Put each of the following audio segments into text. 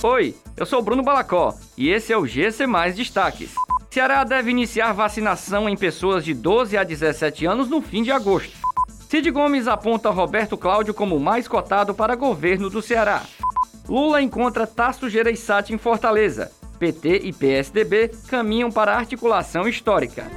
Oi, eu sou Bruno Balacó e esse é o GC Mais Destaques. Ceará deve iniciar vacinação em pessoas de 12 a 17 anos no fim de agosto. Cid Gomes aponta Roberto Cláudio como mais cotado para governo do Ceará. Lula encontra Tasso Gereissati em Fortaleza. PT e PSDB caminham para articulação histórica.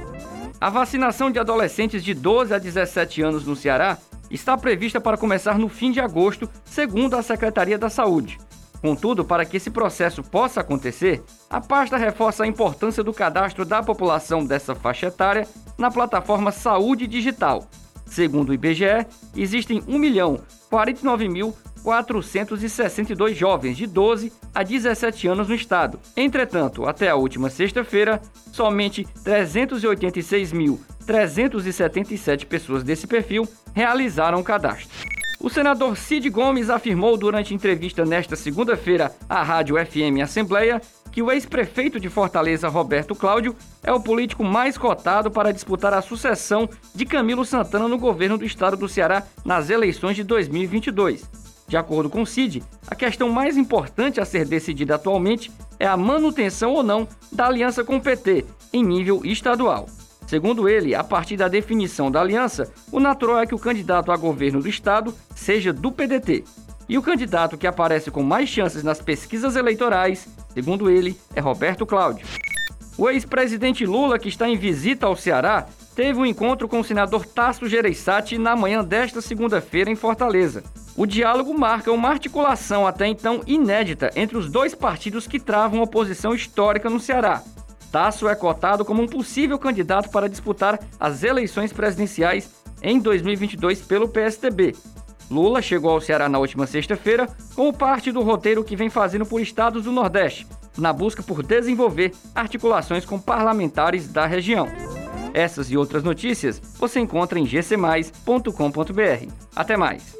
A vacinação de adolescentes de 12 a 17 anos no Ceará está prevista para começar no fim de agosto, segundo a Secretaria da Saúde. Contudo, para que esse processo possa acontecer, a pasta reforça a importância do cadastro da população dessa faixa etária na plataforma Saúde Digital. Segundo o IBGE, existem 1.049.462 jovens de 12 a 17 anos no estado. Entretanto, até a última sexta-feira, somente 386.377 pessoas desse perfil realizaram o cadastro. O senador Cid Gomes afirmou durante entrevista nesta segunda-feira à Rádio FM Assembleia que o ex-prefeito de Fortaleza, Roberto Cláudio, é o político mais cotado para disputar a sucessão de Camilo Santana no governo do estado do Ceará nas eleições de 2022. De acordo com Cid, a questão mais importante a ser decidida atualmente é a manutenção ou não da aliança com o PT em nível estadual. Segundo ele, a partir da definição da aliança, o natural é que o candidato a governo do estado seja do PDT. E o candidato que aparece com mais chances nas pesquisas eleitorais, segundo ele, é Roberto Cláudio. O ex-presidente Lula, que está em visita ao Ceará, teve um encontro com o senador Tasso Gereissati na manhã desta segunda-feira em Fortaleza. O diálogo marca uma articulação até então inédita entre os dois partidos que travam oposição histórica no Ceará, Tasso é cotado como um possível candidato para disputar as eleições presidenciais em 2022 pelo PSDB. Lula chegou ao Ceará na última sexta-feira como parte do roteiro que vem fazendo por estados do Nordeste, na busca por desenvolver articulações com parlamentares da região. Essas e outras notícias você encontra em gcmais.com.br. Até mais!